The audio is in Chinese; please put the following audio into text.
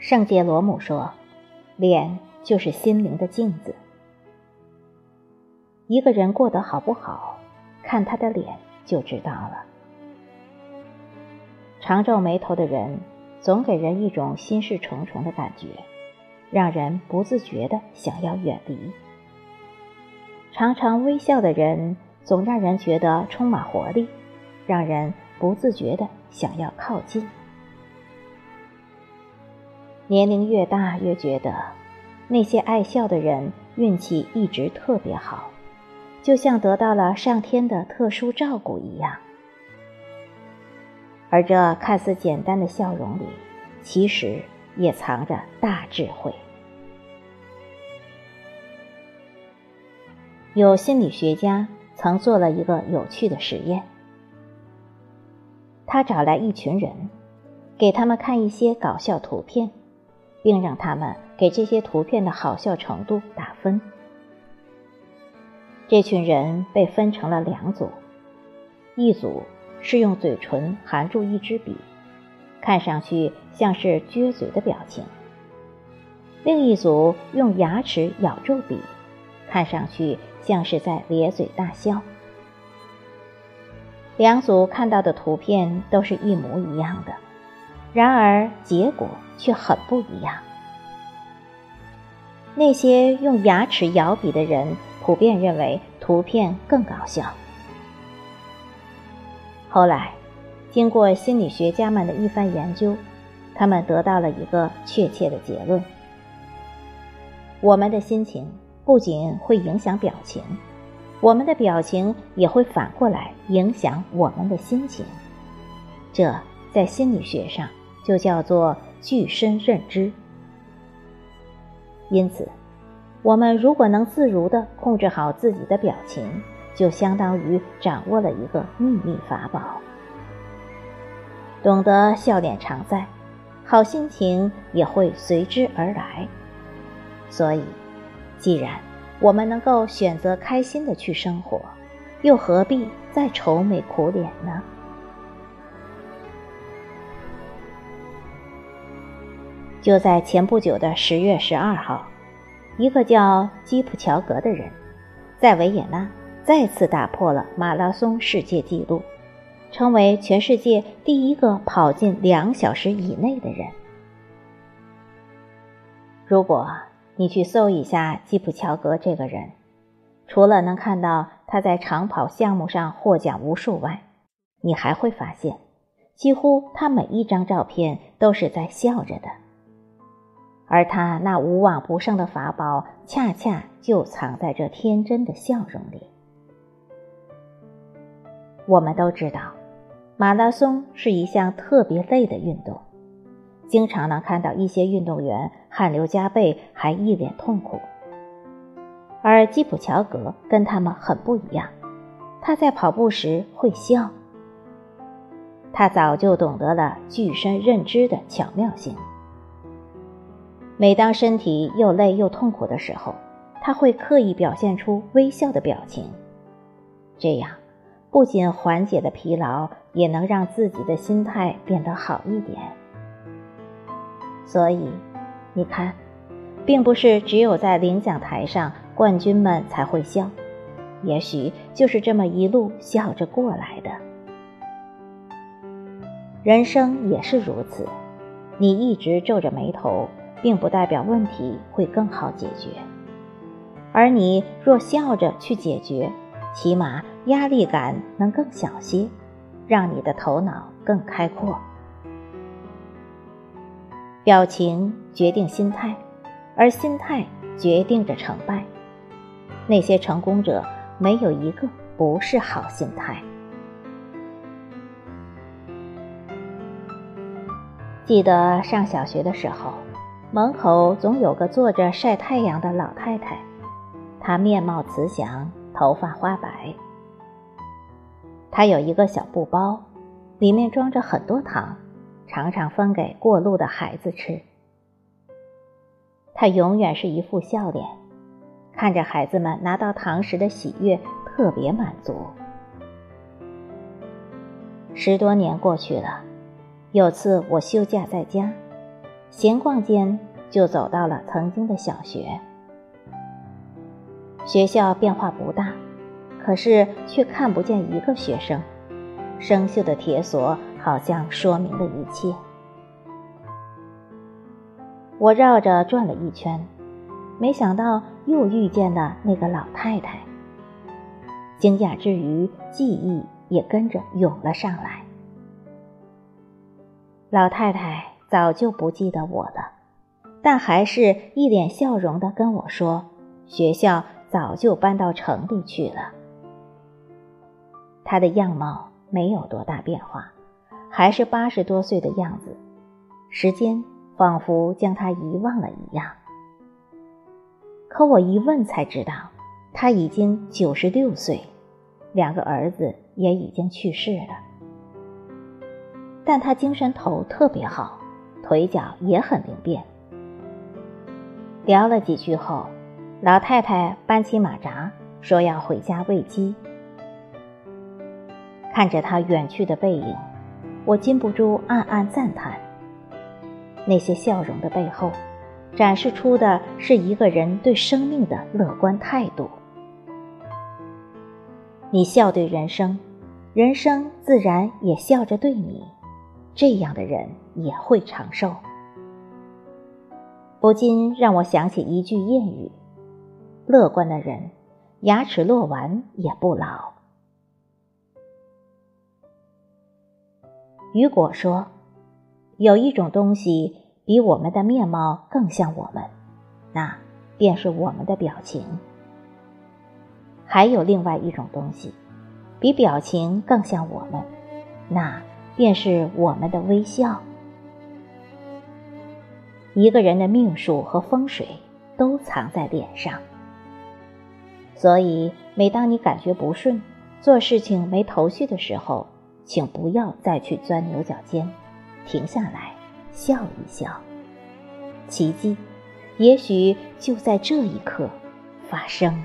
圣杰罗姆说：“脸就是心灵的镜子。一个人过得好不好，看他的脸就知道了。常皱眉头的人，总给人一种心事重重的感觉，让人不自觉的想要远离。常常微笑的人，总让人觉得充满活力，让人不自觉的想要靠近。”年龄越大，越觉得那些爱笑的人运气一直特别好，就像得到了上天的特殊照顾一样。而这看似简单的笑容里，其实也藏着大智慧。有心理学家曾做了一个有趣的实验，他找来一群人，给他们看一些搞笑图片。并让他们给这些图片的好笑程度打分。这群人被分成了两组，一组是用嘴唇含住一支笔，看上去像是撅嘴的表情；另一组用牙齿咬住笔，看上去像是在咧嘴大笑。两组看到的图片都是一模一样的。然而结果却很不一样。那些用牙齿咬笔的人普遍认为图片更搞笑。后来，经过心理学家们的一番研究，他们得到了一个确切的结论：我们的心情不仅会影响表情，我们的表情也会反过来影响我们的心情。这在心理学上。就叫做具身认知。因此，我们如果能自如地控制好自己的表情，就相当于掌握了一个秘密法宝。懂得笑脸常在，好心情也会随之而来。所以，既然我们能够选择开心的去生活，又何必再愁眉苦脸呢？就在前不久的十月十二号，一个叫基普乔格的人，在维也纳再次打破了马拉松世界纪录，成为全世界第一个跑进两小时以内的人。如果你去搜一下基普乔格这个人，除了能看到他在长跑项目上获奖无数外，你还会发现，几乎他每一张照片都是在笑着的。而他那无往不胜的法宝，恰恰就藏在这天真的笑容里。我们都知道，马拉松是一项特别累的运动，经常能看到一些运动员汗流浃背，还一脸痛苦。而基普乔格跟他们很不一样，他在跑步时会笑。他早就懂得了具身认知的巧妙性。每当身体又累又痛苦的时候，他会刻意表现出微笑的表情，这样不仅缓解了疲劳，也能让自己的心态变得好一点。所以，你看，并不是只有在领奖台上冠军们才会笑，也许就是这么一路笑着过来的。人生也是如此，你一直皱着眉头。并不代表问题会更好解决，而你若笑着去解决，起码压力感能更小些，让你的头脑更开阔。表情决定心态，而心态决定着成败。那些成功者没有一个不是好心态。记得上小学的时候。门口总有个坐着晒太阳的老太太，她面貌慈祥，头发花白。她有一个小布包，里面装着很多糖，常常分给过路的孩子吃。她永远是一副笑脸，看着孩子们拿到糖时的喜悦，特别满足。十多年过去了，有次我休假在家。闲逛间就走到了曾经的小学。学校变化不大，可是却看不见一个学生。生锈的铁锁好像说明了一切。我绕着转了一圈，没想到又遇见了那个老太太。惊讶之余，记忆也跟着涌了上来。老太太早就不记得我了，但还是一脸笑容的跟我说：“学校早就搬到城里去了。”他的样貌没有多大变化，还是八十多岁的样子。时间。仿佛将他遗忘了一样，可我一问才知道，他已经九十六岁，两个儿子也已经去世了。但他精神头特别好，腿脚也很灵便。聊了几句后，老太太搬起马扎，说要回家喂鸡。看着他远去的背影，我禁不住暗暗赞叹。那些笑容的背后，展示出的是一个人对生命的乐观态度。你笑对人生，人生自然也笑着对你。这样的人也会长寿。不禁让我想起一句谚语：乐观的人，牙齿落完也不老。雨果说。有一种东西比我们的面貌更像我们，那便是我们的表情。还有另外一种东西，比表情更像我们，那便是我们的微笑。一个人的命数和风水都藏在脸上，所以每当你感觉不顺、做事情没头绪的时候，请不要再去钻牛角尖。停下来，笑一笑，奇迹，也许就在这一刻发生。